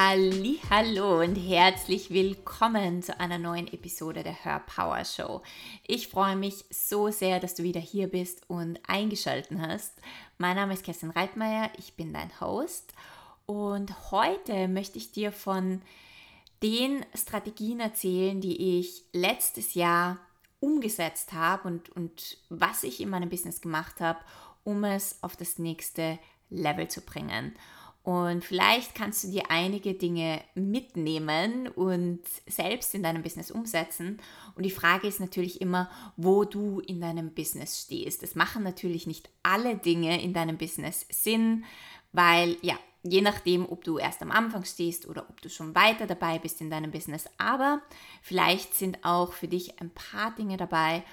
Hallo und herzlich willkommen zu einer neuen Episode der Her Power Show. Ich freue mich so sehr, dass du wieder hier bist und eingeschaltet hast. Mein Name ist Kerstin Reitmeier, ich bin dein Host und heute möchte ich dir von den Strategien erzählen, die ich letztes Jahr umgesetzt habe und, und was ich in meinem Business gemacht habe, um es auf das nächste Level zu bringen. Und vielleicht kannst du dir einige Dinge mitnehmen und selbst in deinem Business umsetzen. Und die Frage ist natürlich immer, wo du in deinem Business stehst. Es machen natürlich nicht alle Dinge in deinem Business Sinn, weil ja, je nachdem, ob du erst am Anfang stehst oder ob du schon weiter dabei bist in deinem Business. Aber vielleicht sind auch für dich ein paar Dinge dabei,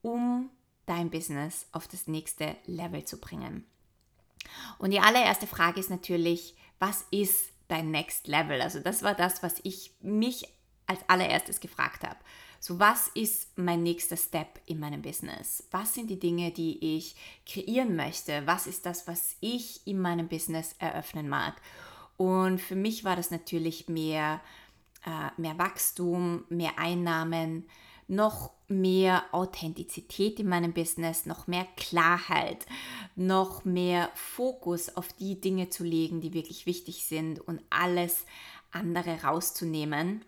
um dein Business auf das nächste Level zu bringen. Und die allererste Frage ist natürlich, was ist dein Next Level? Also das war das, was ich mich als allererstes gefragt habe. So, was ist mein nächster Step in meinem Business? Was sind die Dinge, die ich kreieren möchte? Was ist das, was ich in meinem Business eröffnen mag? Und für mich war das natürlich mehr, äh, mehr Wachstum, mehr Einnahmen, noch mehr Authentizität in meinem Business, noch mehr Klarheit, noch mehr Fokus auf die Dinge zu legen, die wirklich wichtig sind und alles andere rauszunehmen,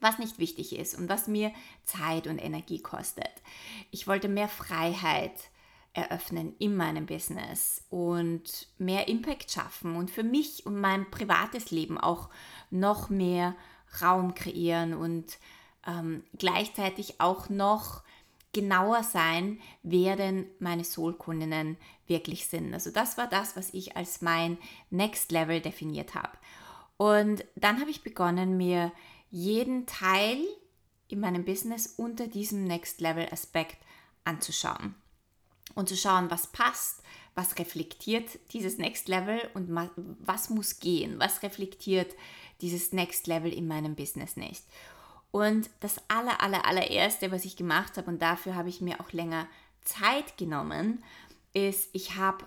was nicht wichtig ist und was mir Zeit und Energie kostet. Ich wollte mehr Freiheit eröffnen in meinem Business und mehr Impact schaffen und für mich und mein privates Leben auch noch mehr Raum kreieren und ähm, gleichzeitig auch noch genauer sein, wer denn meine Soul-Kundinnen wirklich sind. Also das war das, was ich als mein Next Level definiert habe. Und dann habe ich begonnen, mir jeden Teil in meinem Business unter diesem Next Level Aspekt anzuschauen und zu schauen, was passt, was reflektiert dieses Next Level und was muss gehen, was reflektiert dieses Next Level in meinem Business nicht. Und das aller, aller, allererste, was ich gemacht habe, und dafür habe ich mir auch länger Zeit genommen, ist, ich habe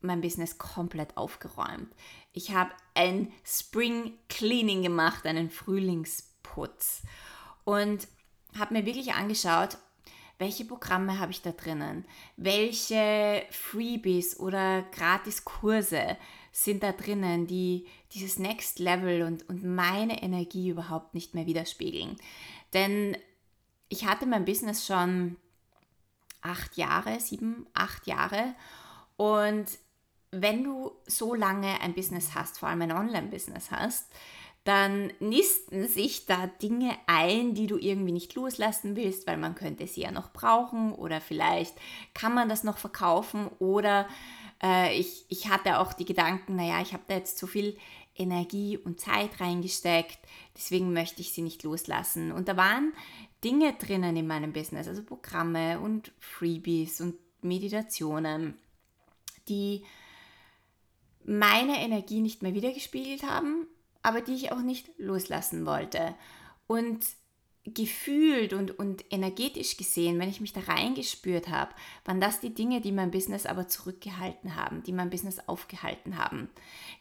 mein Business komplett aufgeräumt. Ich habe ein Spring Cleaning gemacht, einen Frühlingsputz und habe mir wirklich angeschaut, welche Programme habe ich da drinnen, welche Freebies oder Gratiskurse sind da drinnen, die dieses Next Level und, und meine Energie überhaupt nicht mehr widerspiegeln. Denn ich hatte mein Business schon acht Jahre, sieben, acht Jahre. Und wenn du so lange ein Business hast, vor allem ein Online-Business hast, dann nisten sich da Dinge ein, die du irgendwie nicht loslassen willst, weil man könnte sie ja noch brauchen oder vielleicht kann man das noch verkaufen oder äh, ich, ich hatte auch die Gedanken, naja, ich habe da jetzt zu viel Energie und Zeit reingesteckt, deswegen möchte ich sie nicht loslassen. Und da waren Dinge drinnen in meinem Business, also Programme und Freebies und Meditationen, die meine Energie nicht mehr wiedergespiegelt haben, aber die ich auch nicht loslassen wollte. Und gefühlt und, und energetisch gesehen, wenn ich mich da reingespürt habe, waren das die Dinge, die mein Business aber zurückgehalten haben, die mein Business aufgehalten haben.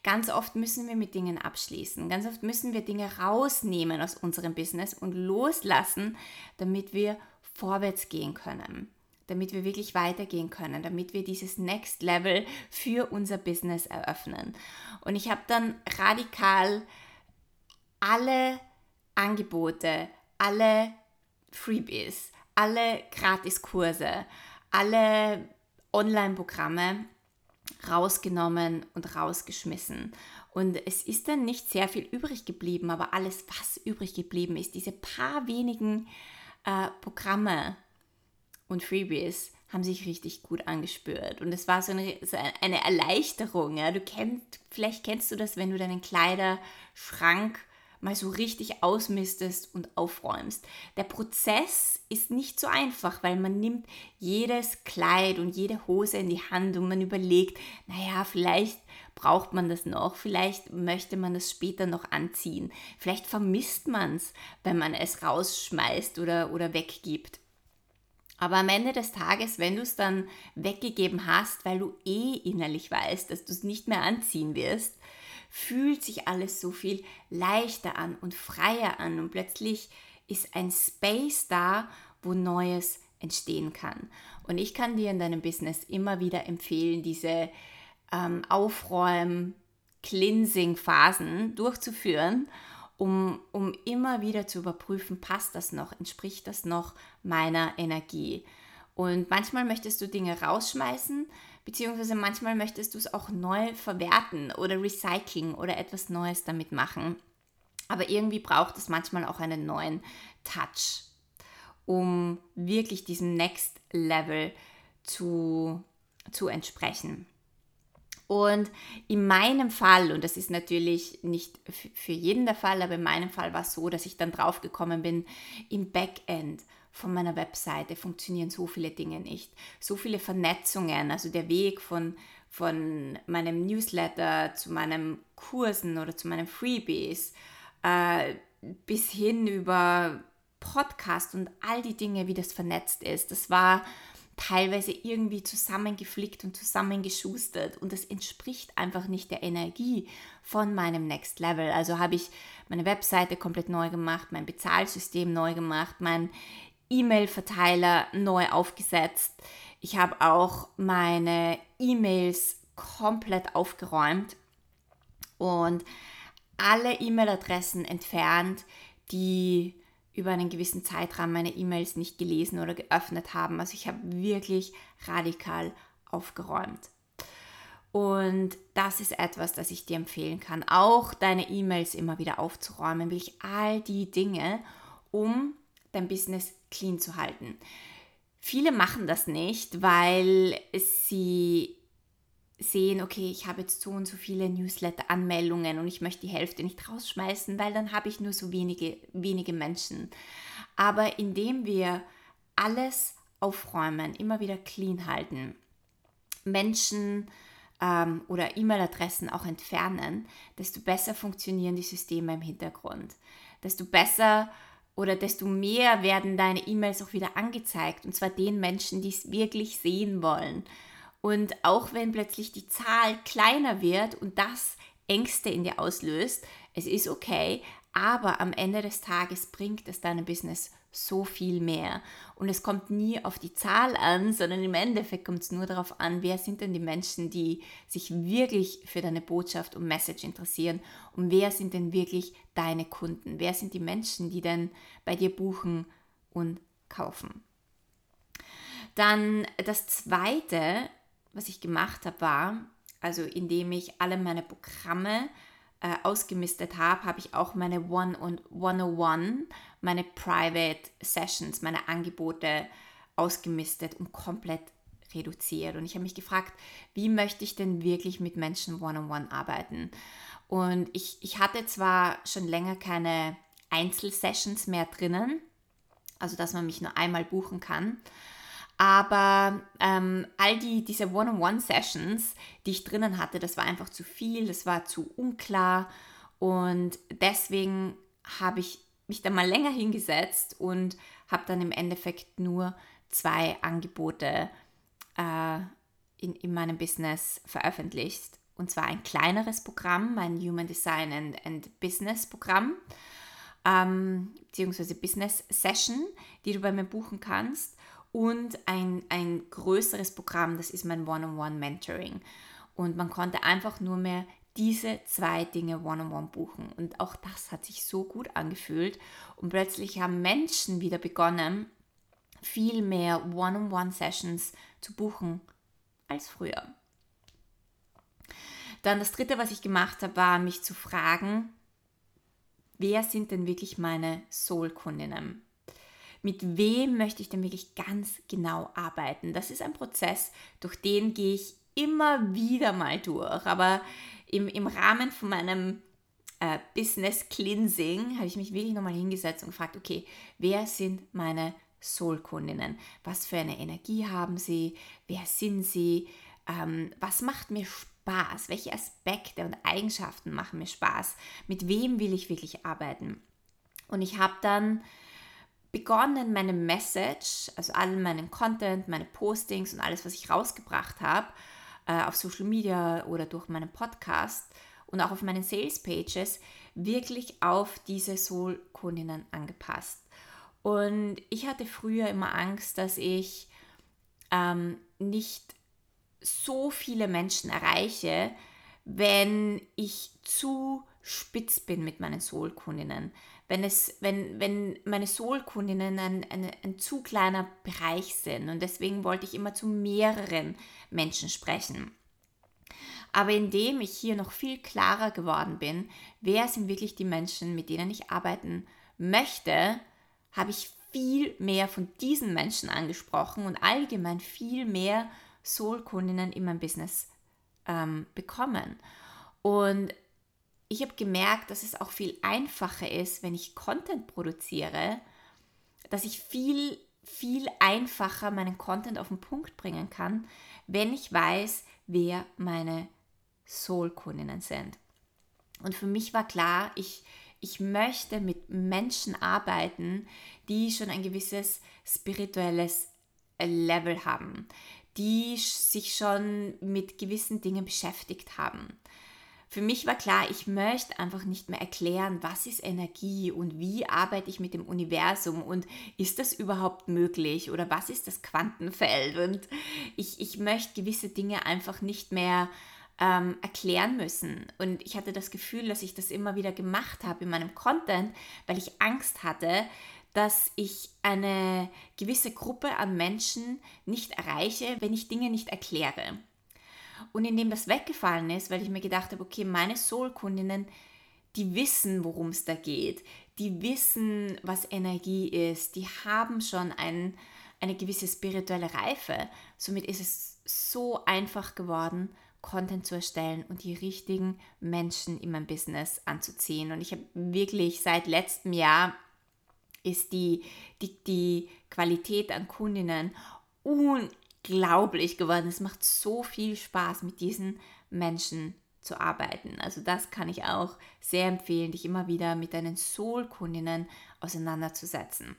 Ganz oft müssen wir mit Dingen abschließen, ganz oft müssen wir Dinge rausnehmen aus unserem Business und loslassen, damit wir vorwärts gehen können, damit wir wirklich weitergehen können, damit wir dieses Next Level für unser Business eröffnen. Und ich habe dann radikal alle Angebote, alle Freebies, alle Gratiskurse, alle Online-Programme rausgenommen und rausgeschmissen. Und es ist dann nicht sehr viel übrig geblieben, aber alles, was übrig geblieben ist, diese paar wenigen äh, Programme und Freebies, haben sich richtig gut angespürt. Und es war so eine, so eine Erleichterung. Ja? Du kennst, vielleicht kennst du das, wenn du deinen Kleiderschrank mal so richtig ausmistest und aufräumst. Der Prozess ist nicht so einfach, weil man nimmt jedes Kleid und jede Hose in die Hand und man überlegt, naja, vielleicht braucht man das noch, vielleicht möchte man das später noch anziehen, vielleicht vermisst man es, wenn man es rausschmeißt oder, oder weggibt. Aber am Ende des Tages, wenn du es dann weggegeben hast, weil du eh innerlich weißt, dass du es nicht mehr anziehen wirst, fühlt sich alles so viel leichter an und freier an und plötzlich ist ein Space da, wo Neues entstehen kann. Und ich kann dir in deinem Business immer wieder empfehlen, diese ähm, Aufräumen, Cleansing-Phasen durchzuführen, um, um immer wieder zu überprüfen, passt das noch, entspricht das noch meiner Energie. Und manchmal möchtest du Dinge rausschmeißen, beziehungsweise manchmal möchtest du es auch neu verwerten oder recyceln oder etwas Neues damit machen. Aber irgendwie braucht es manchmal auch einen neuen Touch, um wirklich diesem Next Level zu, zu entsprechen. Und in meinem Fall, und das ist natürlich nicht für jeden der Fall, aber in meinem Fall war es so, dass ich dann drauf gekommen bin, im Backend von meiner Webseite funktionieren so viele Dinge nicht. So viele Vernetzungen, also der Weg von, von meinem Newsletter zu meinen Kursen oder zu meinen Freebies äh, bis hin über Podcast und all die Dinge, wie das vernetzt ist. Das war teilweise irgendwie zusammengeflickt und zusammengeschustert und das entspricht einfach nicht der Energie von meinem Next Level. Also habe ich meine Webseite komplett neu gemacht, mein Bezahlsystem neu gemacht, mein E-Mail-Verteiler neu aufgesetzt. Ich habe auch meine E-Mails komplett aufgeräumt und alle E-Mail-Adressen entfernt, die über einen gewissen Zeitraum meine E-Mails nicht gelesen oder geöffnet haben. Also ich habe wirklich radikal aufgeräumt. Und das ist etwas, das ich dir empfehlen kann. Auch deine E-Mails immer wieder aufzuräumen, wirklich all die Dinge, um dein Business clean zu halten. Viele machen das nicht, weil sie sehen, okay, ich habe jetzt so und so viele Newsletter-Anmeldungen und ich möchte die Hälfte nicht rausschmeißen, weil dann habe ich nur so wenige, wenige Menschen. Aber indem wir alles aufräumen, immer wieder clean halten, Menschen ähm, oder E-Mail-Adressen auch entfernen, desto besser funktionieren die Systeme im Hintergrund. Desto besser oder desto mehr werden deine E-Mails auch wieder angezeigt. Und zwar den Menschen, die es wirklich sehen wollen. Und auch wenn plötzlich die Zahl kleiner wird und das Ängste in dir auslöst, es ist okay, aber am Ende des Tages bringt es deinem Business so viel mehr. Und es kommt nie auf die Zahl an, sondern im Endeffekt kommt es nur darauf an, wer sind denn die Menschen, die sich wirklich für deine Botschaft und Message interessieren und wer sind denn wirklich deine Kunden? Wer sind die Menschen, die denn bei dir buchen und kaufen? Dann das Zweite, was ich gemacht habe, war, also indem ich alle meine Programme äh, ausgemistet habe, habe ich auch meine One und 101, meine Private Sessions, meine Angebote ausgemistet und komplett reduziert. Und ich habe mich gefragt, wie möchte ich denn wirklich mit Menschen One-on-One -on -one arbeiten? Und ich, ich hatte zwar schon länger keine Einzelsessions mehr drinnen, also dass man mich nur einmal buchen kann, aber ähm, all die, diese One-on-One-Sessions, die ich drinnen hatte, das war einfach zu viel, das war zu unklar. Und deswegen habe ich mich dann mal länger hingesetzt und habe dann im Endeffekt nur zwei Angebote äh, in, in meinem Business veröffentlicht. Und zwar ein kleineres Programm, mein Human Design and, and Business Programm, ähm, beziehungsweise Business Session, die du bei mir buchen kannst und ein, ein größeres Programm, das ist mein One-on-One-Mentoring. Und man konnte einfach nur mehr diese zwei Dinge One-on-One buchen. Und auch das hat sich so gut angefühlt. Und plötzlich haben Menschen wieder begonnen, viel mehr One-on-One-Sessions zu buchen als früher. Dann das Dritte, was ich gemacht habe, war mich zu fragen, wer sind denn wirklich meine Soul-Kundinnen? mit wem möchte ich denn wirklich ganz genau arbeiten. Das ist ein Prozess, durch den gehe ich immer wieder mal durch. Aber im, im Rahmen von meinem äh, Business Cleansing habe ich mich wirklich nochmal hingesetzt und gefragt, okay, wer sind meine Soul-Kundinnen? Was für eine Energie haben sie? Wer sind sie? Ähm, was macht mir Spaß? Welche Aspekte und Eigenschaften machen mir Spaß? Mit wem will ich wirklich arbeiten? Und ich habe dann begonnen, meine Message, also allen meinen Content, meine Postings und alles, was ich rausgebracht habe, äh, auf Social Media oder durch meinen Podcast und auch auf meinen Sales Pages wirklich auf diese Soul-Kundinnen angepasst. Und ich hatte früher immer Angst, dass ich ähm, nicht so viele Menschen erreiche, wenn ich zu spitz bin mit meinen Soul-Kundinnen. Wenn, wenn, wenn meine Soul-Kundinnen ein, ein, ein zu kleiner Bereich sind. Und deswegen wollte ich immer zu mehreren Menschen sprechen. Aber indem ich hier noch viel klarer geworden bin, wer sind wirklich die Menschen, mit denen ich arbeiten möchte, habe ich viel mehr von diesen Menschen angesprochen und allgemein viel mehr Soul-Kundinnen in meinem Business ähm, bekommen. Und ich habe gemerkt, dass es auch viel einfacher ist, wenn ich Content produziere, dass ich viel, viel einfacher meinen Content auf den Punkt bringen kann, wenn ich weiß, wer meine Soul-Kundinnen sind. Und für mich war klar, ich, ich möchte mit Menschen arbeiten, die schon ein gewisses spirituelles Level haben, die sich schon mit gewissen Dingen beschäftigt haben. Für mich war klar, ich möchte einfach nicht mehr erklären, was ist Energie und wie arbeite ich mit dem Universum und ist das überhaupt möglich oder was ist das Quantenfeld. Und ich, ich möchte gewisse Dinge einfach nicht mehr ähm, erklären müssen. Und ich hatte das Gefühl, dass ich das immer wieder gemacht habe in meinem Content, weil ich Angst hatte, dass ich eine gewisse Gruppe an Menschen nicht erreiche, wenn ich Dinge nicht erkläre. Und indem das weggefallen ist, weil ich mir gedacht habe, okay, meine Soul-Kundinnen, die wissen, worum es da geht, die wissen, was Energie ist, die haben schon ein, eine gewisse spirituelle Reife. Somit ist es so einfach geworden, Content zu erstellen und die richtigen Menschen in mein Business anzuziehen. Und ich habe wirklich seit letztem Jahr ist die, die, die Qualität an Kundinnen unglaublich geworden. Es macht so viel Spaß, mit diesen Menschen zu arbeiten. Also das kann ich auch sehr empfehlen, dich immer wieder mit deinen Soul-Kundinnen auseinanderzusetzen.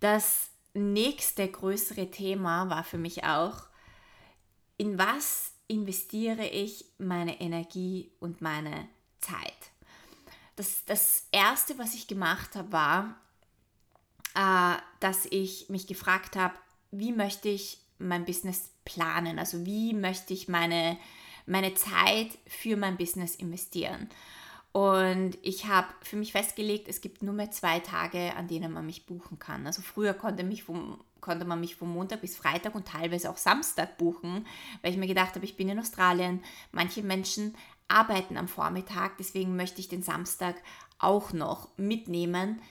Das nächste größere Thema war für mich auch, in was investiere ich meine Energie und meine Zeit? Das, das Erste, was ich gemacht habe, war, äh, dass ich mich gefragt habe, wie möchte ich mein Business planen? Also wie möchte ich meine, meine Zeit für mein Business investieren? Und ich habe für mich festgelegt, es gibt nur mehr zwei Tage, an denen man mich buchen kann. Also früher konnte, mich vom, konnte man mich von Montag bis Freitag und teilweise auch Samstag buchen, weil ich mir gedacht habe, ich bin in Australien. Manche Menschen arbeiten am Vormittag, deswegen möchte ich den Samstag auch noch mitnehmen,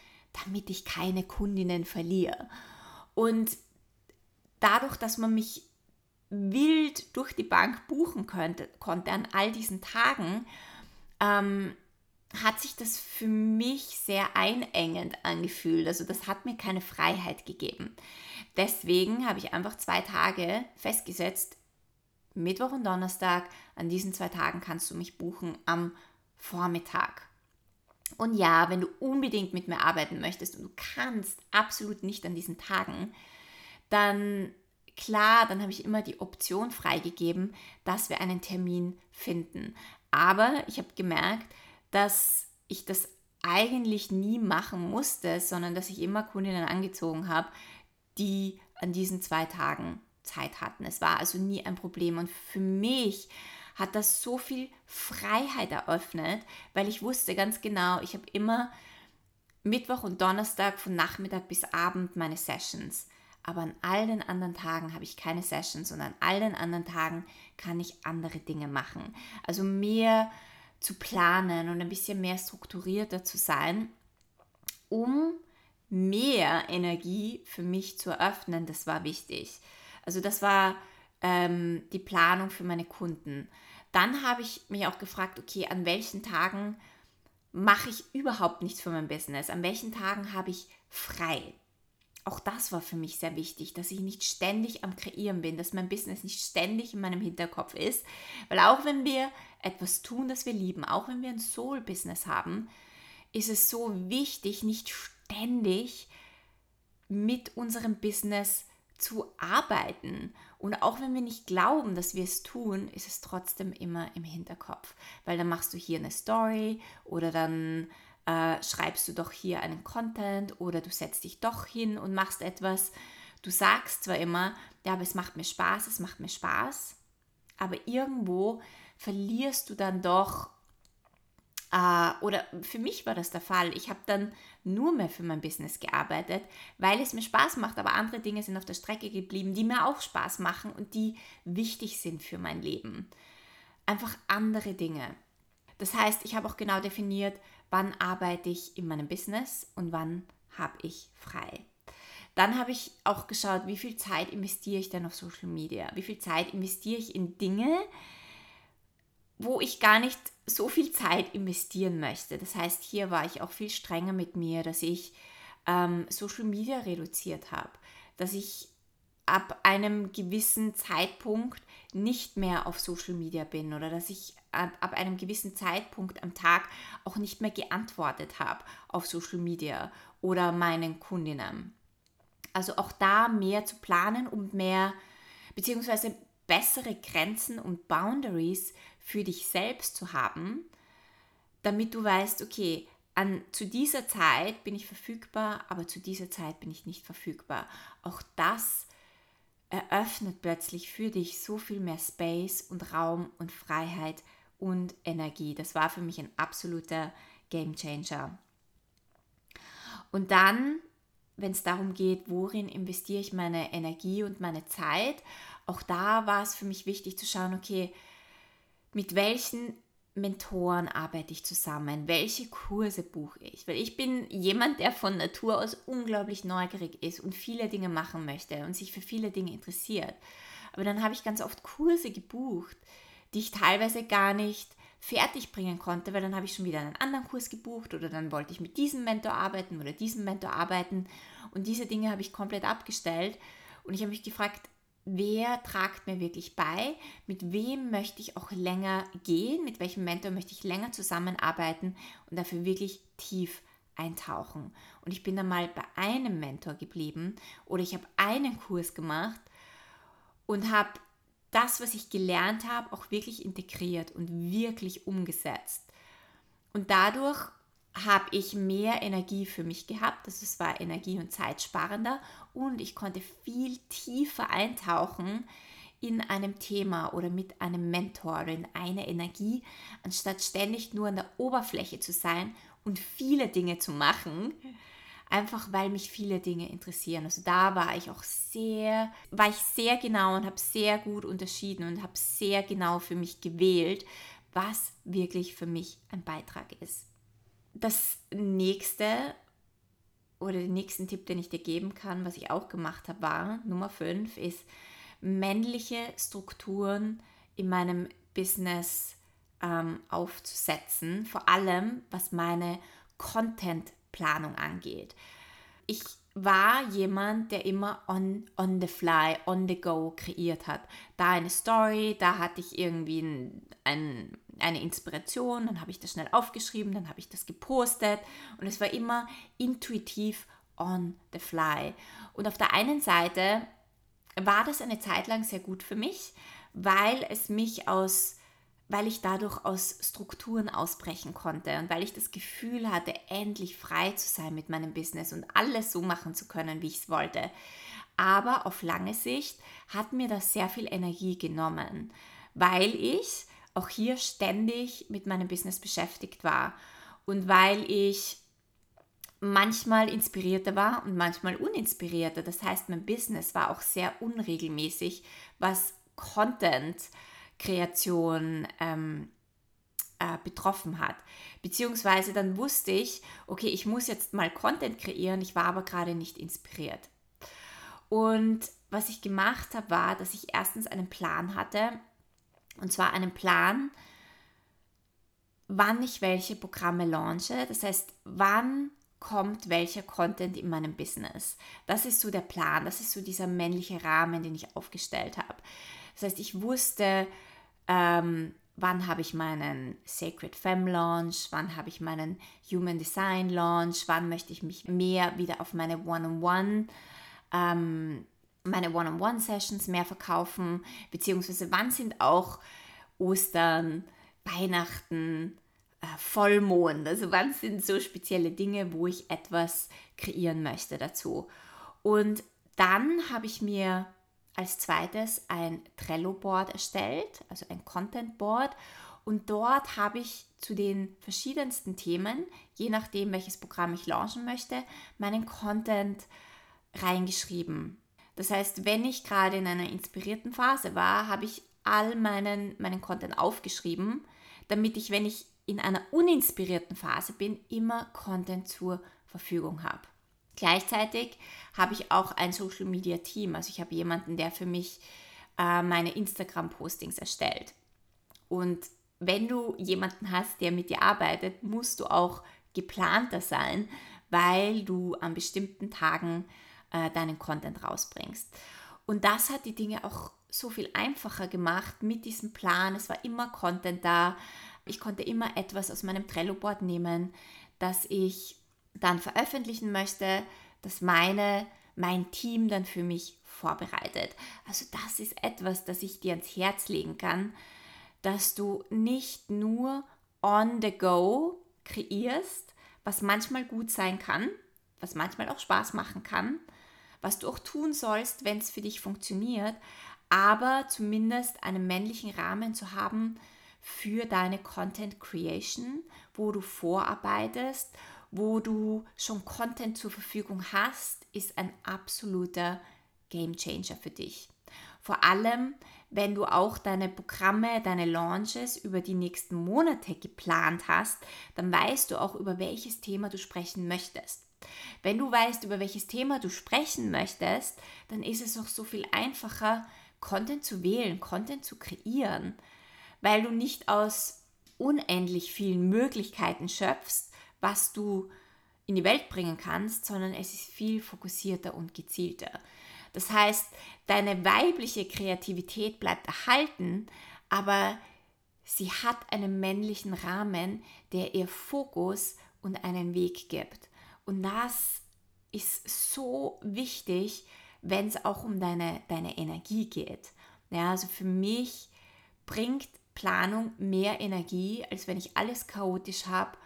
damit ich keine Kundinnen verliere. Und dadurch, dass man mich wild durch die Bank buchen könnte, konnte an all diesen Tagen, ähm, hat sich das für mich sehr einengend angefühlt. Also das hat mir keine Freiheit gegeben. Deswegen habe ich einfach zwei Tage festgesetzt, Mittwoch und Donnerstag, an diesen zwei Tagen kannst du mich buchen am Vormittag. Und ja, wenn du unbedingt mit mir arbeiten möchtest und du kannst absolut nicht an diesen Tagen, dann klar, dann habe ich immer die Option freigegeben, dass wir einen Termin finden. Aber ich habe gemerkt, dass ich das eigentlich nie machen musste, sondern dass ich immer Kundinnen angezogen habe, die an diesen zwei Tagen Zeit hatten. Es war also nie ein Problem. Und für mich hat das so viel Freiheit eröffnet, weil ich wusste ganz genau, ich habe immer Mittwoch und Donnerstag von Nachmittag bis Abend meine Sessions. Aber an all den anderen Tagen habe ich keine Sessions und an all den anderen Tagen kann ich andere Dinge machen. Also mehr zu planen und ein bisschen mehr strukturierter zu sein, um mehr Energie für mich zu eröffnen, das war wichtig. Also das war ähm, die Planung für meine Kunden. Dann habe ich mich auch gefragt, okay, an welchen Tagen mache ich überhaupt nichts für mein Business? An welchen Tagen habe ich frei? Auch das war für mich sehr wichtig, dass ich nicht ständig am Kreieren bin, dass mein Business nicht ständig in meinem Hinterkopf ist. Weil auch wenn wir etwas tun, das wir lieben, auch wenn wir ein Soul-Business haben, ist es so wichtig, nicht ständig mit unserem Business zu arbeiten. Und auch wenn wir nicht glauben, dass wir es tun, ist es trotzdem immer im Hinterkopf. Weil dann machst du hier eine Story oder dann äh, schreibst du doch hier einen Content oder du setzt dich doch hin und machst etwas. Du sagst zwar immer, ja, aber es macht mir Spaß, es macht mir Spaß, aber irgendwo verlierst du dann doch Uh, oder für mich war das der Fall. Ich habe dann nur mehr für mein Business gearbeitet, weil es mir Spaß macht, aber andere Dinge sind auf der Strecke geblieben, die mir auch Spaß machen und die wichtig sind für mein Leben. Einfach andere Dinge. Das heißt, ich habe auch genau definiert, wann arbeite ich in meinem Business und wann habe ich frei. Dann habe ich auch geschaut, wie viel Zeit investiere ich denn auf Social Media? Wie viel Zeit investiere ich in Dinge, wo ich gar nicht so viel Zeit investieren möchte. Das heißt, hier war ich auch viel strenger mit mir, dass ich ähm, Social Media reduziert habe, dass ich ab einem gewissen Zeitpunkt nicht mehr auf Social Media bin oder dass ich ab, ab einem gewissen Zeitpunkt am Tag auch nicht mehr geantwortet habe auf Social Media oder meinen Kundinnen. Also auch da mehr zu planen und mehr, beziehungsweise bessere Grenzen und Boundaries für dich selbst zu haben, damit du weißt, okay, an, zu dieser Zeit bin ich verfügbar, aber zu dieser Zeit bin ich nicht verfügbar. Auch das eröffnet plötzlich für dich so viel mehr Space und Raum und Freiheit und Energie. Das war für mich ein absoluter Game Changer. Und dann, wenn es darum geht, worin investiere ich meine Energie und meine Zeit, auch da war es für mich wichtig zu schauen, okay, mit welchen Mentoren arbeite ich zusammen? Welche Kurse buche ich? Weil ich bin jemand, der von Natur aus unglaublich neugierig ist und viele Dinge machen möchte und sich für viele Dinge interessiert. Aber dann habe ich ganz oft Kurse gebucht, die ich teilweise gar nicht fertig bringen konnte, weil dann habe ich schon wieder einen anderen Kurs gebucht oder dann wollte ich mit diesem Mentor arbeiten oder diesem Mentor arbeiten. Und diese Dinge habe ich komplett abgestellt. Und ich habe mich gefragt, wer tragt mir wirklich bei, mit wem möchte ich auch länger gehen, mit welchem Mentor möchte ich länger zusammenarbeiten und dafür wirklich tief eintauchen. Und ich bin dann mal bei einem Mentor geblieben oder ich habe einen Kurs gemacht und habe das, was ich gelernt habe, auch wirklich integriert und wirklich umgesetzt. Und dadurch habe ich mehr Energie für mich gehabt. Also war energie- und zeitsparender und ich konnte viel tiefer eintauchen in einem Thema oder mit einem Mentor oder in eine Energie, anstatt ständig nur an der Oberfläche zu sein und viele Dinge zu machen, einfach weil mich viele Dinge interessieren. Also da war ich auch sehr, war ich sehr genau und habe sehr gut unterschieden und habe sehr genau für mich gewählt, was wirklich für mich ein Beitrag ist. Das nächste oder den nächsten Tipp, den ich dir geben kann, was ich auch gemacht habe, war Nummer 5 ist männliche Strukturen in meinem Business ähm, aufzusetzen, vor allem was meine Content-Planung angeht. Ich war jemand, der immer on, on the fly, on the go kreiert hat. Da eine Story, da hatte ich irgendwie ein, ein, eine Inspiration, dann habe ich das schnell aufgeschrieben, dann habe ich das gepostet und es war immer intuitiv on the fly. Und auf der einen Seite war das eine Zeit lang sehr gut für mich, weil es mich aus weil ich dadurch aus Strukturen ausbrechen konnte und weil ich das Gefühl hatte, endlich frei zu sein mit meinem Business und alles so machen zu können, wie ich es wollte. Aber auf lange Sicht hat mir das sehr viel Energie genommen, weil ich auch hier ständig mit meinem Business beschäftigt war und weil ich manchmal inspirierter war und manchmal uninspirierter. Das heißt, mein Business war auch sehr unregelmäßig, was Content-Kreation ähm, äh, betroffen hat. Beziehungsweise dann wusste ich, okay, ich muss jetzt mal Content kreieren, ich war aber gerade nicht inspiriert. Und was ich gemacht habe, war, dass ich erstens einen Plan hatte, und zwar einen Plan, wann ich welche Programme launche. Das heißt, wann kommt welcher Content in meinem Business. Das ist so der Plan, das ist so dieser männliche Rahmen, den ich aufgestellt habe. Das heißt, ich wusste, ähm, wann habe ich meinen Sacred Femme Launch, wann habe ich meinen Human Design Launch, wann möchte ich mich mehr wieder auf meine One-on-One ähm, meine One-on-One-Sessions mehr verkaufen, beziehungsweise wann sind auch Ostern, Weihnachten, äh, Vollmond, also wann sind so spezielle Dinge, wo ich etwas kreieren möchte dazu. Und dann habe ich mir als zweites ein Trello-Board erstellt, also ein Content-Board. Und dort habe ich zu den verschiedensten Themen, je nachdem, welches Programm ich launchen möchte, meinen Content reingeschrieben. Das heißt, wenn ich gerade in einer inspirierten Phase war, habe ich all meinen, meinen Content aufgeschrieben, damit ich, wenn ich in einer uninspirierten Phase bin, immer Content zur Verfügung habe. Gleichzeitig habe ich auch ein Social Media Team, also ich habe jemanden, der für mich äh, meine Instagram-Postings erstellt. Und wenn du jemanden hast, der mit dir arbeitet, musst du auch geplanter sein, weil du an bestimmten Tagen äh, deinen Content rausbringst. Und das hat die Dinge auch so viel einfacher gemacht mit diesem Plan. Es war immer Content da. Ich konnte immer etwas aus meinem Trello-Board nehmen, das ich dann veröffentlichen möchte, das meine, mein Team dann für mich vorbereitet. Also das ist etwas, das ich dir ans Herz legen kann, dass du nicht nur on the go kreierst, was manchmal gut sein kann, was manchmal auch Spaß machen kann, was du auch tun sollst, wenn es für dich funktioniert, aber zumindest einen männlichen Rahmen zu haben für deine Content Creation, wo du vorarbeitest, wo du schon Content zur Verfügung hast, ist ein absoluter Game Changer für dich. Vor allem, wenn du auch deine Programme, deine Launches über die nächsten Monate geplant hast, dann weißt du auch, über welches Thema du sprechen möchtest. Wenn du weißt, über welches Thema du sprechen möchtest, dann ist es auch so viel einfacher, Content zu wählen, Content zu kreieren, weil du nicht aus unendlich vielen Möglichkeiten schöpfst, was du in die Welt bringen kannst, sondern es ist viel fokussierter und gezielter. Das heißt, deine weibliche Kreativität bleibt erhalten, aber sie hat einen männlichen Rahmen, der ihr Fokus und einen Weg gibt. Und das ist so wichtig, wenn es auch um deine, deine Energie geht. Ja, also für mich bringt Planung mehr Energie, als wenn ich alles chaotisch habe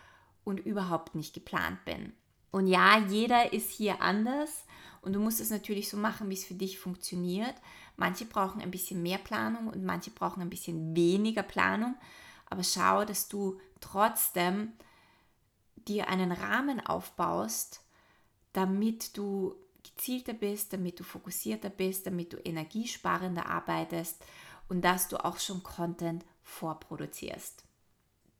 und überhaupt nicht geplant bin. Und ja, jeder ist hier anders und du musst es natürlich so machen, wie es für dich funktioniert. Manche brauchen ein bisschen mehr Planung und manche brauchen ein bisschen weniger Planung. Aber schau, dass du trotzdem dir einen Rahmen aufbaust, damit du gezielter bist, damit du fokussierter bist, damit du energiesparender arbeitest und dass du auch schon Content vorproduzierst.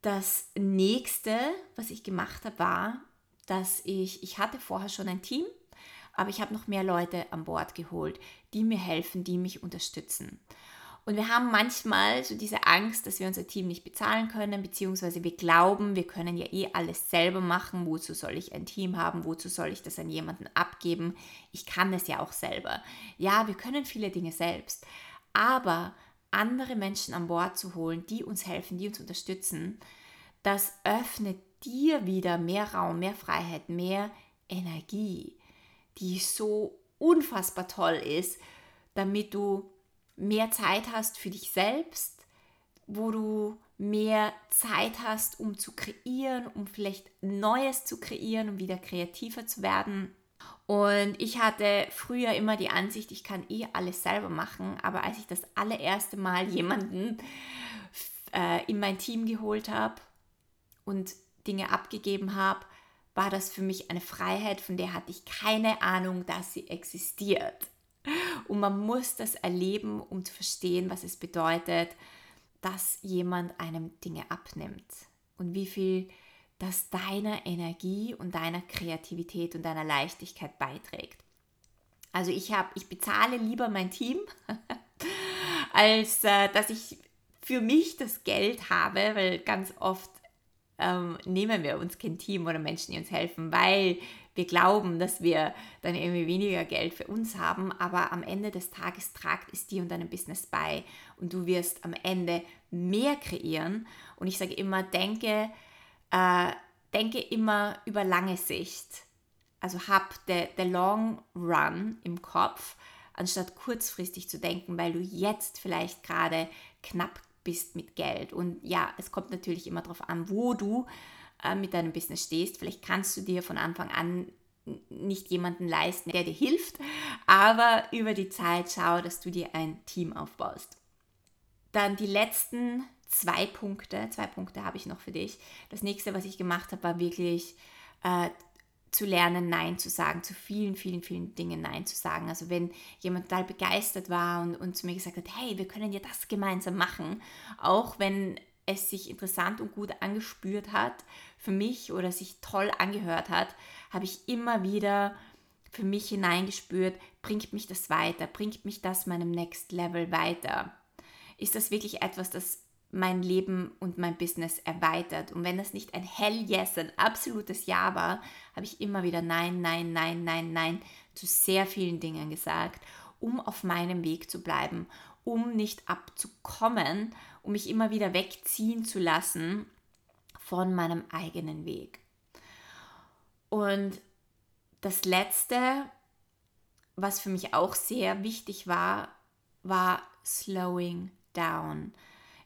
Das nächste, was ich gemacht habe, war, dass ich, ich hatte vorher schon ein Team, aber ich habe noch mehr Leute an Bord geholt, die mir helfen, die mich unterstützen. Und wir haben manchmal so diese Angst, dass wir unser Team nicht bezahlen können, beziehungsweise wir glauben, wir können ja eh alles selber machen. Wozu soll ich ein Team haben? Wozu soll ich das an jemanden abgeben? Ich kann es ja auch selber. Ja, wir können viele Dinge selbst. Aber andere Menschen an Bord zu holen, die uns helfen, die uns unterstützen, das öffnet dir wieder mehr Raum, mehr Freiheit, mehr Energie, die so unfassbar toll ist, damit du mehr Zeit hast für dich selbst, wo du mehr Zeit hast, um zu kreieren, um vielleicht Neues zu kreieren, um wieder kreativer zu werden. Und ich hatte früher immer die Ansicht, ich kann eh alles selber machen, aber als ich das allererste Mal jemanden äh, in mein Team geholt habe und Dinge abgegeben habe, war das für mich eine Freiheit, von der hatte ich keine Ahnung, dass sie existiert. Und man muss das erleben, um zu verstehen, was es bedeutet, dass jemand einem Dinge abnimmt und wie viel das deiner Energie und deiner Kreativität und deiner Leichtigkeit beiträgt. Also ich habe, ich bezahle lieber mein Team, als äh, dass ich für mich das Geld habe, weil ganz oft ähm, nehmen wir uns kein Team oder Menschen, die uns helfen, weil wir glauben, dass wir dann irgendwie weniger Geld für uns haben, aber am Ende des Tages tragt es dir und deinem Business bei und du wirst am Ende mehr kreieren. Und ich sage immer, denke, äh, denke immer über lange Sicht. Also hab the, the long run im Kopf, anstatt kurzfristig zu denken, weil du jetzt vielleicht gerade knapp bist mit Geld. Und ja, es kommt natürlich immer darauf an, wo du äh, mit deinem Business stehst. Vielleicht kannst du dir von Anfang an nicht jemanden leisten, der dir hilft, aber über die Zeit schau, dass du dir ein Team aufbaust. Dann die letzten zwei Punkte, zwei Punkte habe ich noch für dich. Das nächste, was ich gemacht habe, war wirklich äh, zu lernen, Nein zu sagen, zu vielen, vielen, vielen Dingen Nein zu sagen. Also wenn jemand total begeistert war und, und zu mir gesagt hat, hey, wir können ja das gemeinsam machen, auch wenn es sich interessant und gut angespürt hat für mich oder sich toll angehört hat, habe ich immer wieder für mich hineingespürt, bringt mich das weiter, bringt mich das meinem Next Level weiter. Ist das wirklich etwas, das mein Leben und mein Business erweitert. Und wenn das nicht ein Hell Yes, ein absolutes Ja war, habe ich immer wieder Nein, Nein, Nein, Nein, Nein zu sehr vielen Dingen gesagt, um auf meinem Weg zu bleiben, um nicht abzukommen, um mich immer wieder wegziehen zu lassen von meinem eigenen Weg. Und das Letzte, was für mich auch sehr wichtig war, war Slowing Down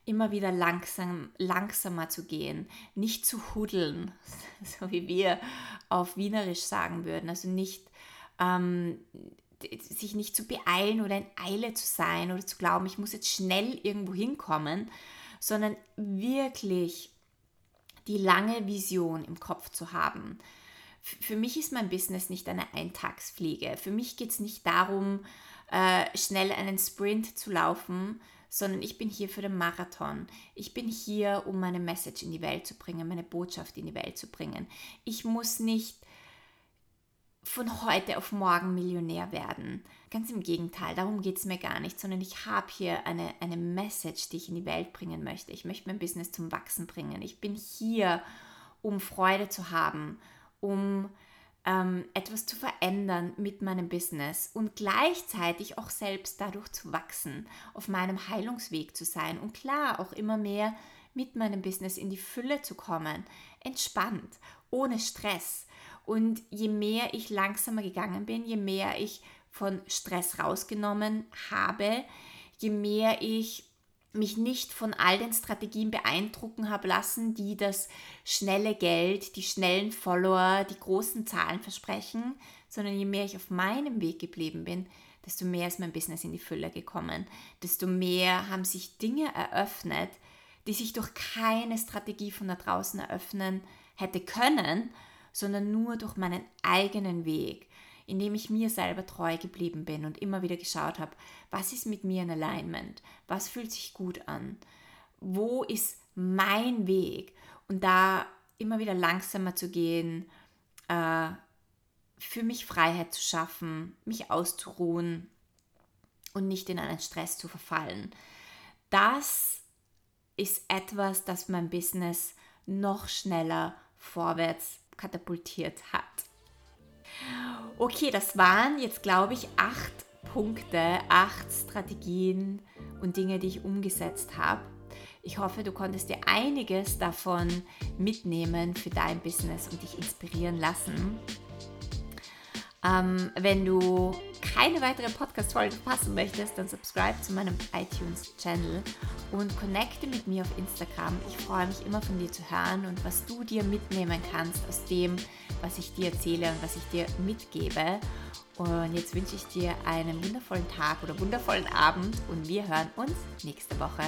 immer wieder langsam, langsamer zu gehen, nicht zu hudeln, so wie wir auf Wienerisch sagen würden, also nicht ähm, sich nicht zu beeilen oder in Eile zu sein oder zu glauben, ich muss jetzt schnell irgendwo hinkommen, sondern wirklich die lange Vision im Kopf zu haben. Für mich ist mein Business nicht eine Eintagsfliege. Für mich geht es nicht darum, äh, schnell einen Sprint zu laufen, sondern ich bin hier für den Marathon. Ich bin hier, um meine Message in die Welt zu bringen, meine Botschaft in die Welt zu bringen. Ich muss nicht von heute auf morgen Millionär werden. Ganz im Gegenteil, darum geht es mir gar nicht, sondern ich habe hier eine, eine Message, die ich in die Welt bringen möchte. Ich möchte mein Business zum Wachsen bringen. Ich bin hier, um Freude zu haben, um ähm, etwas zu verändern mit meinem Business und gleichzeitig auch selbst dadurch zu wachsen, auf meinem Heilungsweg zu sein und klar auch immer mehr mit meinem Business in die Fülle zu kommen, entspannt, ohne Stress. Und je mehr ich langsamer gegangen bin, je mehr ich von Stress rausgenommen habe, je mehr ich mich nicht von all den Strategien beeindrucken habe lassen, die das schnelle Geld, die schnellen Follower, die großen Zahlen versprechen, sondern je mehr ich auf meinem Weg geblieben bin, desto mehr ist mein Business in die Fülle gekommen, desto mehr haben sich Dinge eröffnet, die sich durch keine Strategie von da draußen eröffnen hätte können, sondern nur durch meinen eigenen Weg indem ich mir selber treu geblieben bin und immer wieder geschaut habe, was ist mit mir in Alignment, was fühlt sich gut an, wo ist mein Weg und da immer wieder langsamer zu gehen, äh, für mich Freiheit zu schaffen, mich auszuruhen und nicht in einen Stress zu verfallen. Das ist etwas, das mein Business noch schneller vorwärts katapultiert hat. Okay, das waren jetzt, glaube ich, acht Punkte, acht Strategien und Dinge, die ich umgesetzt habe. Ich hoffe, du konntest dir einiges davon mitnehmen für dein Business und dich inspirieren lassen. Ähm, wenn du keine weitere Podcast-Folge verpassen möchtest, dann subscribe zu meinem iTunes-Channel und connecte mit mir auf Instagram. Ich freue mich immer von dir zu hören und was du dir mitnehmen kannst aus dem, was ich dir erzähle und was ich dir mitgebe. Und jetzt wünsche ich dir einen wundervollen Tag oder wundervollen Abend und wir hören uns nächste Woche.